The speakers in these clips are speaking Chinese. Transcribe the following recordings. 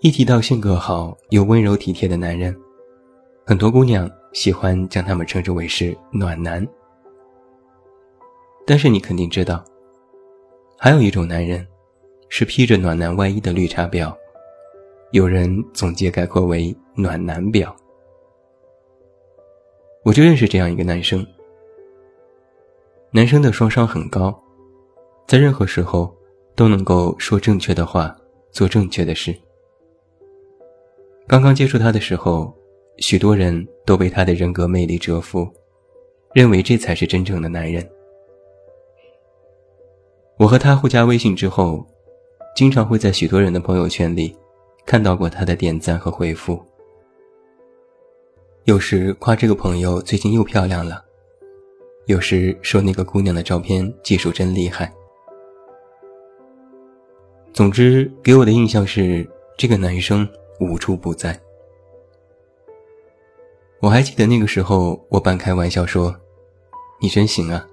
一提到性格好又温柔体贴的男人，很多姑娘喜欢将他们称之为是暖男。但是你肯定知道，还有一种男人，是披着暖男外衣的绿茶婊，有人总结概括为暖男婊。我就认识这样一个男生，男生的双商很高，在任何时候都能够说正确的话，做正确的事。刚刚接触他的时候，许多人都被他的人格魅力折服，认为这才是真正的男人。我和他互加微信之后，经常会在许多人的朋友圈里看到过他的点赞和回复。有时夸这个朋友最近又漂亮了，有时说那个姑娘的照片技术真厉害。总之，给我的印象是这个男生。无处不在。我还记得那个时候，我半开玩笑说：“你真行啊，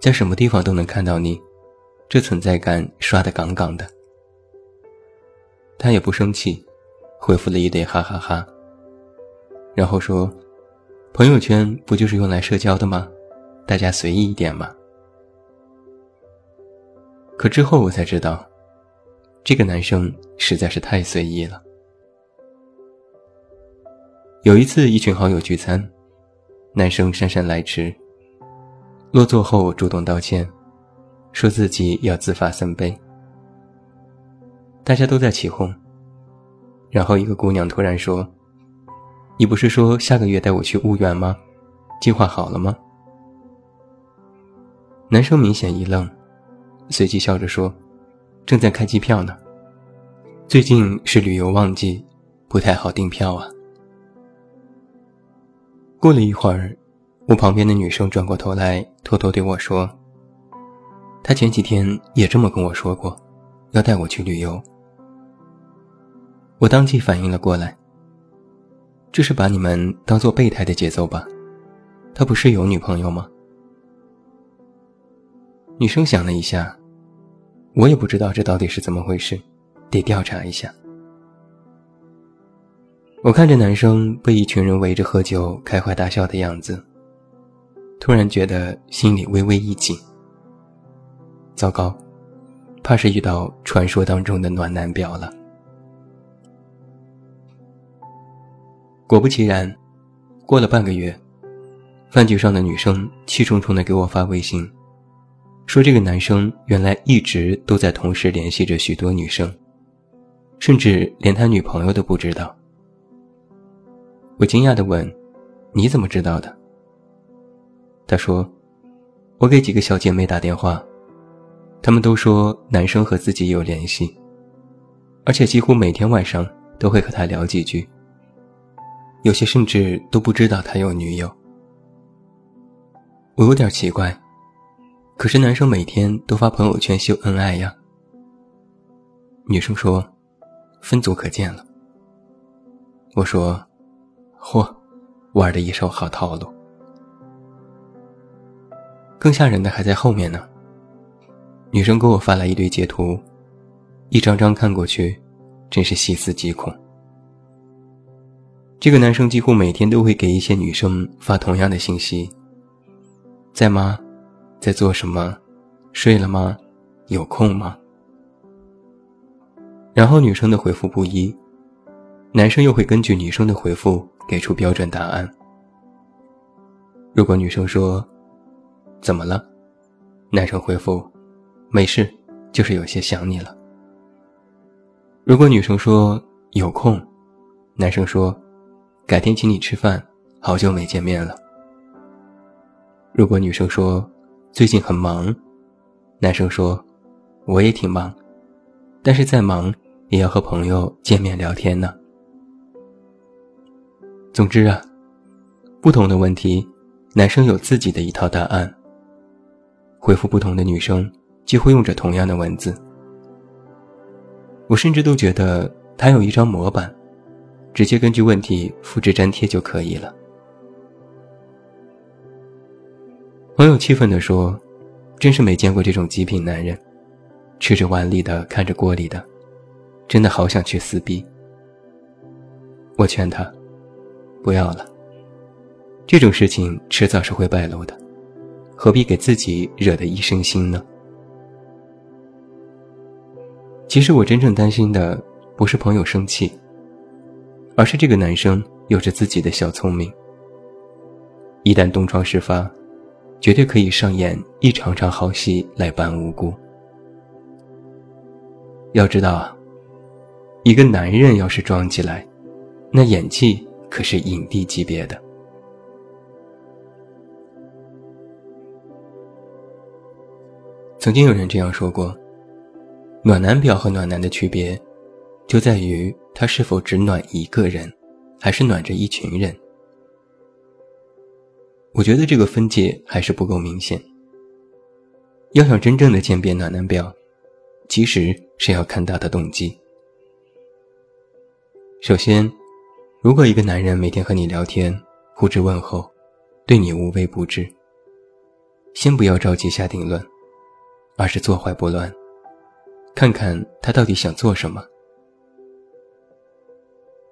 在什么地方都能看到你，这存在感刷的杠杠的。”他也不生气，回复了一堆哈哈哈，然后说：“朋友圈不就是用来社交的吗？大家随意一点嘛。”可之后我才知道，这个男生实在是太随意了。有一次，一群好友聚餐，男生姗姗来迟。落座后主动道歉，说自己要自罚三杯。大家都在起哄。然后一个姑娘突然说：“你不是说下个月带我去婺源吗？计划好了吗？”男生明显一愣，随即笑着说：“正在开机票呢。最近是旅游旺季，不太好订票啊。”过了一会儿，我旁边的女生转过头来，偷偷对我说：“她前几天也这么跟我说过，要带我去旅游。”我当即反应了过来，这是把你们当做备胎的节奏吧？他不是有女朋友吗？女生想了一下，我也不知道这到底是怎么回事，得调查一下。我看着男生被一群人围着喝酒、开怀大笑的样子，突然觉得心里微微一紧。糟糕，怕是遇到传说当中的暖男婊了。果不其然，过了半个月，饭局上的女生气冲冲地给我发微信，说这个男生原来一直都在同时联系着许多女生，甚至连他女朋友都不知道。我惊讶地问：“你怎么知道的？”他说：“我给几个小姐妹打电话，她们都说男生和自己有联系，而且几乎每天晚上都会和他聊几句。有些甚至都不知道他有女友。”我有点奇怪，可是男生每天都发朋友圈秀恩爱呀。女生说：“分组可见了。”我说。嚯，玩的一手好套路。更吓人的还在后面呢。女生给我发来一堆截图，一张张看过去，真是细思极恐。这个男生几乎每天都会给一些女生发同样的信息：在吗？在做什么？睡了吗？有空吗？然后女生的回复不一，男生又会根据女生的回复。给出标准答案。如果女生说：“怎么了？”男生回复：“没事，就是有些想你了。”如果女生说：“有空”，男生说：“改天请你吃饭，好久没见面了。”如果女生说：“最近很忙”，男生说：“我也挺忙，但是再忙也要和朋友见面聊天呢。”总之啊，不同的问题，男生有自己的一套答案。回复不同的女生，几乎用着同样的文字。我甚至都觉得他有一张模板，直接根据问题复制粘贴就可以了。朋友气愤地说：“真是没见过这种极品男人，吃着碗里的看着锅里的，真的好想去撕逼。”我劝他。不要了，这种事情迟早是会败露的，何必给自己惹得一身腥呢？其实我真正担心的不是朋友生气，而是这个男生有着自己的小聪明。一旦东窗事发，绝对可以上演一场场好戏来扮无辜。要知道啊，一个男人要是装起来，那演技。可是影帝级别的。曾经有人这样说过：“暖男婊和暖男的区别，就在于他是否只暖一个人，还是暖着一群人。”我觉得这个分界还是不够明显。要想真正的鉴别暖男婊，其实是要看他的动机。首先。如果一个男人每天和你聊天，互致问候，对你无微不至，先不要着急下定论，而是坐怀不乱，看看他到底想做什么。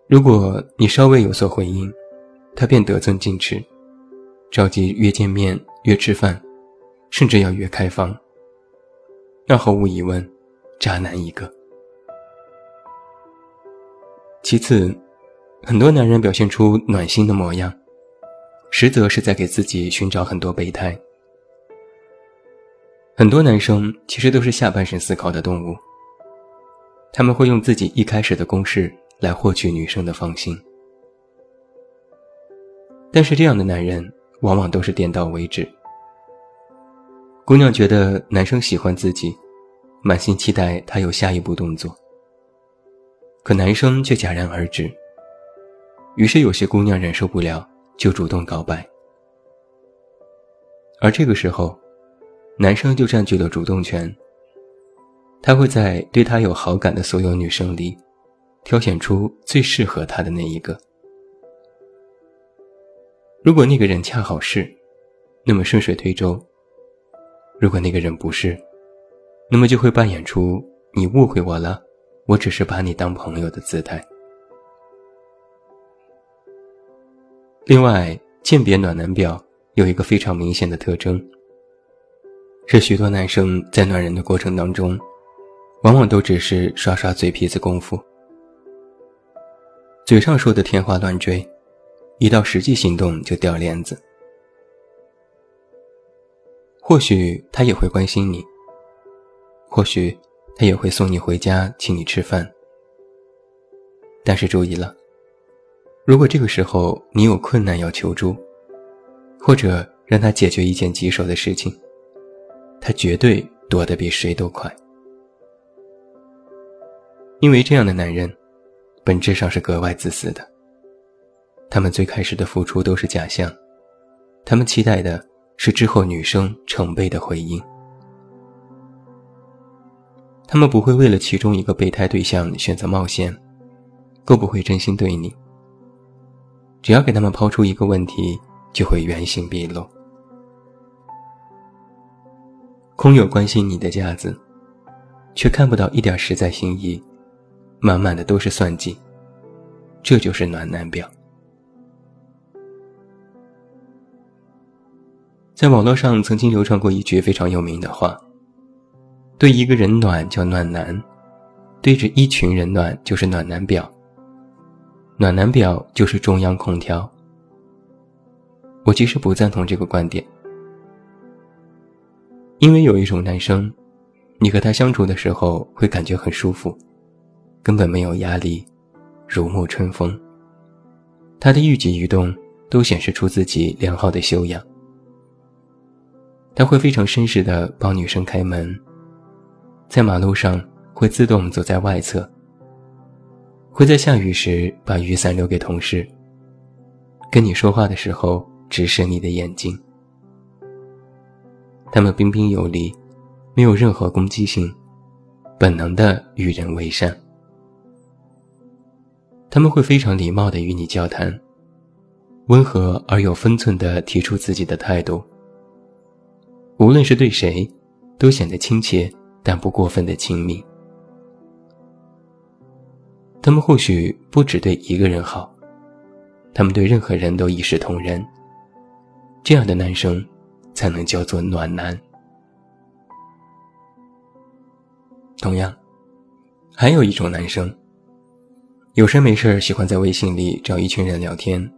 如果你稍微有所回应，他便得寸进尺，着急约见面、约吃饭，甚至要约开房，那毫无疑问，渣男一个。其次。很多男人表现出暖心的模样，实则是在给自己寻找很多备胎。很多男生其实都是下半身思考的动物，他们会用自己一开始的攻势来获取女生的芳心。但是这样的男人往往都是点到为止。姑娘觉得男生喜欢自己，满心期待他有下一步动作，可男生却戛然而止。于是有些姑娘忍受不了，就主动告白。而这个时候，男生就占据了主动权。他会在对他有好感的所有女生里，挑选出最适合他的那一个。如果那个人恰好是，那么顺水推舟；如果那个人不是，那么就会扮演出你误会我了，我只是把你当朋友的姿态。另外，鉴别暖男表有一个非常明显的特征，是许多男生在暖人的过程当中，往往都只是耍耍嘴皮子功夫，嘴上说的天花乱坠，一到实际行动就掉链子。或许他也会关心你，或许他也会送你回家，请你吃饭，但是注意了。如果这个时候你有困难要求助，或者让他解决一件棘手的事情，他绝对躲得比谁都快。因为这样的男人，本质上是格外自私的。他们最开始的付出都是假象，他们期待的是之后女生成倍的回应。他们不会为了其中一个备胎对象选择冒险，更不会真心对你。只要给他们抛出一个问题，就会原形毕露。空有关心你的架子，却看不到一点实在心意，满满的都是算计。这就是暖男婊。在网络上曾经流传过一句非常有名的话：对一个人暖叫暖男，对着一群人暖就是暖男婊。暖男表就是中央空调。我其实不赞同这个观点，因为有一种男生，你和他相处的时候会感觉很舒服，根本没有压力，如沐春风。他的一举一动都显示出自己良好的修养。他会非常绅士的帮女生开门，在马路上会自动走在外侧。会在下雨时把雨伞留给同事，跟你说话的时候直视你的眼睛。他们彬彬有礼，没有任何攻击性，本能的与人为善。他们会非常礼貌的与你交谈，温和而有分寸的提出自己的态度。无论是对谁，都显得亲切但不过分的亲密。他们或许不只对一个人好，他们对任何人都一视同仁。这样的男生，才能叫做暖男。同样，还有一种男生。有事没事喜欢在微信里找一群人聊天，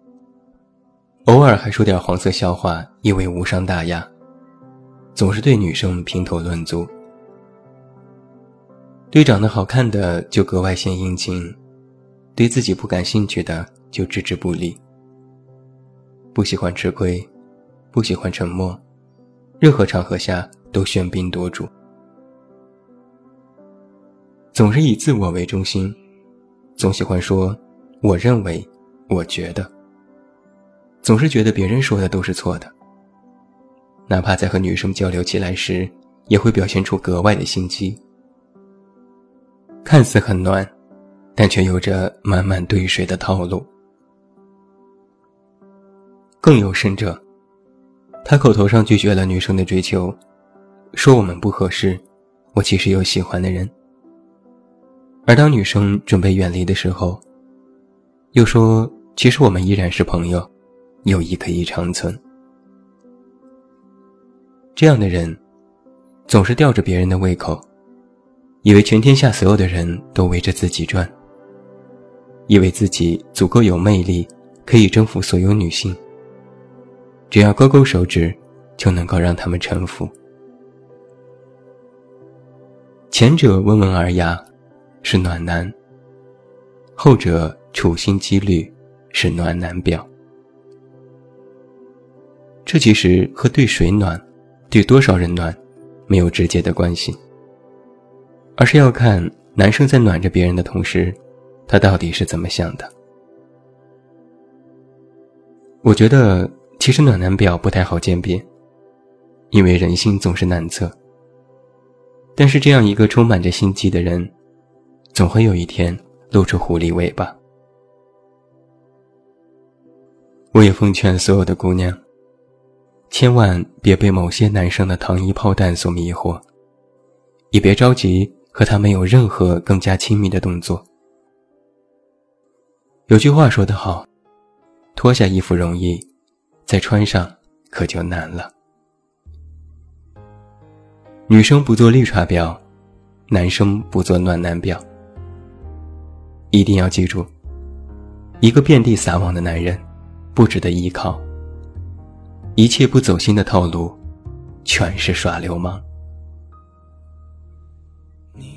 偶尔还说点黄色笑话，以为无伤大雅。总是对女生评头论足，对长得好看的就格外献殷勤，对自己不感兴趣的就置之不理。不喜欢吃亏，不喜欢沉默，任何场合下都喧宾夺主，总是以自我为中心。总喜欢说“我认为”“我觉得”，总是觉得别人说的都是错的。哪怕在和女生交流起来时，也会表现出格外的心机。看似很暖，但却有着满满兑水的套路。更有甚者，他口头上拒绝了女生的追求，说我们不合适，我其实有喜欢的人。而当女生准备远离的时候，又说：“其实我们依然是朋友，友谊可以长存。”这样的人，总是吊着别人的胃口，以为全天下所有的人都围着自己转，以为自己足够有魅力，可以征服所有女性。只要勾勾手指，就能够让他们臣服。前者温文尔雅。是暖男，后者处心积虑是暖男婊。这其实和对谁暖、对多少人暖没有直接的关系，而是要看男生在暖着别人的同时，他到底是怎么想的。我觉得其实暖男表不太好鉴别，因为人心总是难测。但是这样一个充满着心机的人。总会有一天露出狐狸尾巴。我也奉劝所有的姑娘，千万别被某些男生的糖衣炮弹所迷惑，也别着急和他没有任何更加亲密的动作。有句话说得好，脱下衣服容易，再穿上可就难了。女生不做绿茶婊，男生不做暖男婊。一定要记住，一个遍地撒网的男人，不值得依靠。一切不走心的套路，全是耍流氓。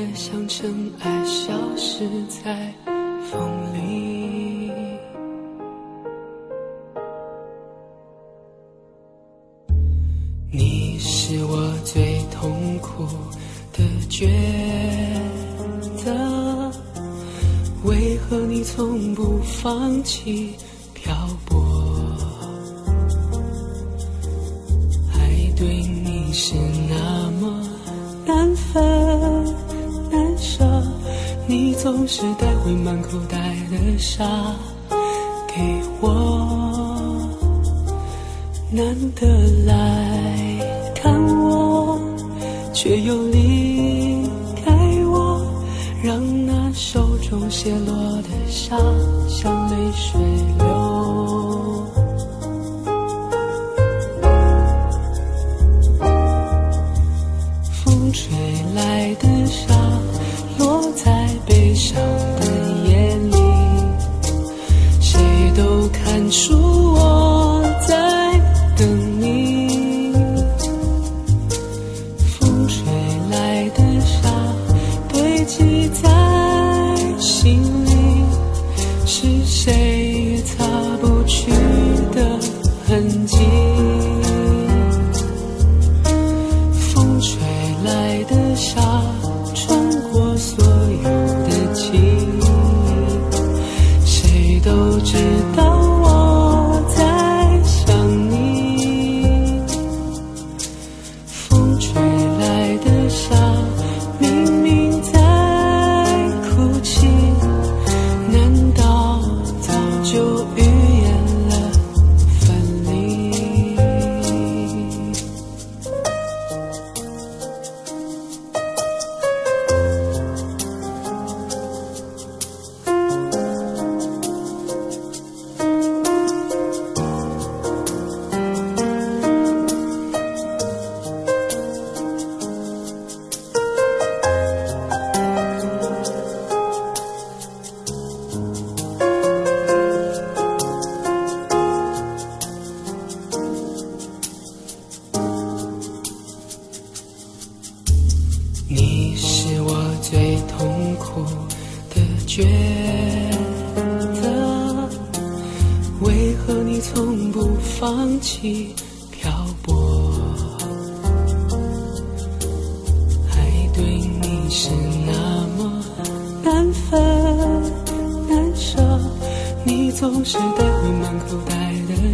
的像尘埃，消失在风里。你是我最痛苦的抉择，为何你从不放弃总是带回满口袋的沙给我，难得来看我。却又离开我，让那手中泻落的沙你。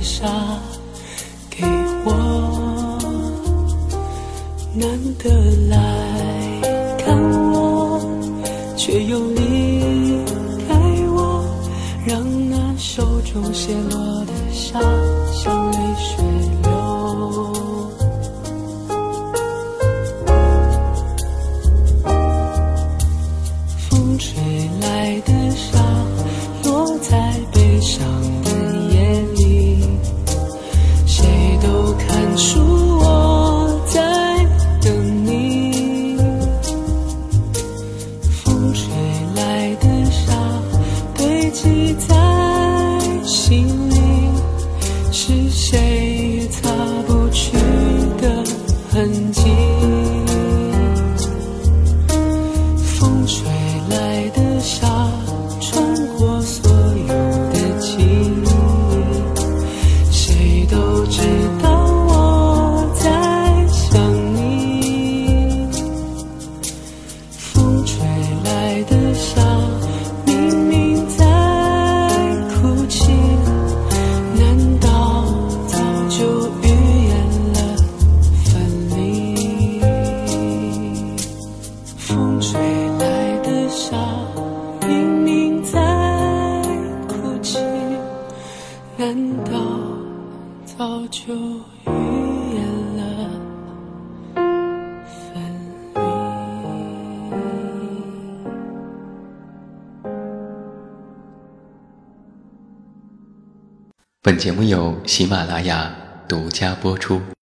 下给我，难得来看我，却又离开我，让那手中泄落的沙像泪水。本节目由喜马拉雅独家播出。